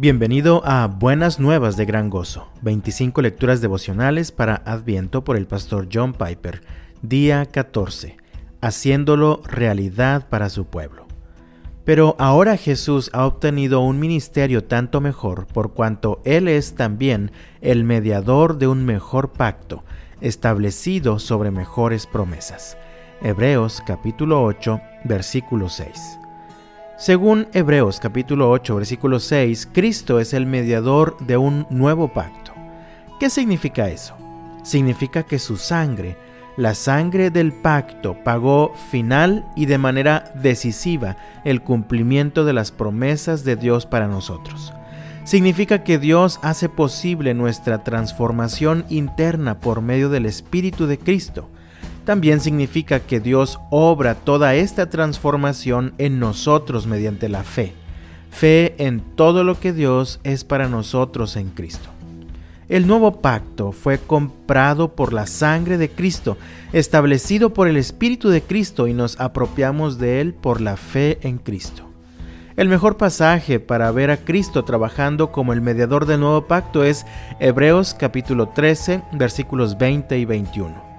Bienvenido a Buenas Nuevas de Gran Gozo, 25 lecturas devocionales para Adviento por el pastor John Piper, día 14, haciéndolo realidad para su pueblo. Pero ahora Jesús ha obtenido un ministerio tanto mejor por cuanto Él es también el mediador de un mejor pacto, establecido sobre mejores promesas. Hebreos capítulo 8, versículo 6. Según Hebreos capítulo 8, versículo 6, Cristo es el mediador de un nuevo pacto. ¿Qué significa eso? Significa que su sangre, la sangre del pacto, pagó final y de manera decisiva el cumplimiento de las promesas de Dios para nosotros. Significa que Dios hace posible nuestra transformación interna por medio del Espíritu de Cristo también significa que Dios obra toda esta transformación en nosotros mediante la fe. Fe en todo lo que Dios es para nosotros en Cristo. El nuevo pacto fue comprado por la sangre de Cristo, establecido por el Espíritu de Cristo y nos apropiamos de él por la fe en Cristo. El mejor pasaje para ver a Cristo trabajando como el mediador del nuevo pacto es Hebreos capítulo 13 versículos 20 y 21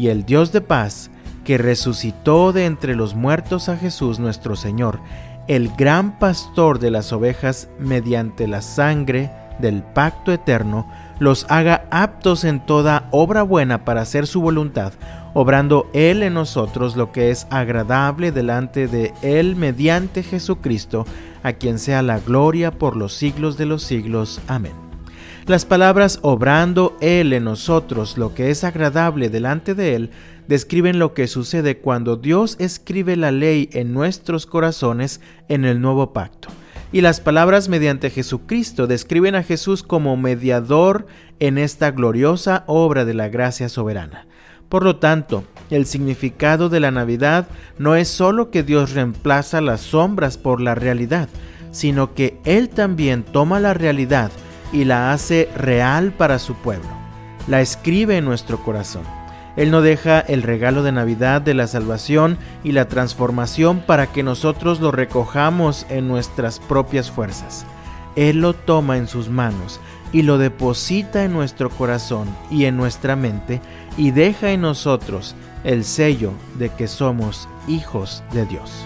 y el Dios de paz, que resucitó de entre los muertos a Jesús nuestro Señor, el gran pastor de las ovejas mediante la sangre del pacto eterno, los haga aptos en toda obra buena para hacer su voluntad, obrando Él en nosotros lo que es agradable delante de Él mediante Jesucristo, a quien sea la gloria por los siglos de los siglos. Amén. Las palabras obrando Él en nosotros lo que es agradable delante de Él describen lo que sucede cuando Dios escribe la ley en nuestros corazones en el nuevo pacto. Y las palabras mediante Jesucristo describen a Jesús como mediador en esta gloriosa obra de la gracia soberana. Por lo tanto, el significado de la Navidad no es sólo que Dios reemplaza las sombras por la realidad, sino que Él también toma la realidad y la hace real para su pueblo. La escribe en nuestro corazón. Él no deja el regalo de Navidad de la salvación y la transformación para que nosotros lo recojamos en nuestras propias fuerzas. Él lo toma en sus manos y lo deposita en nuestro corazón y en nuestra mente y deja en nosotros el sello de que somos hijos de Dios.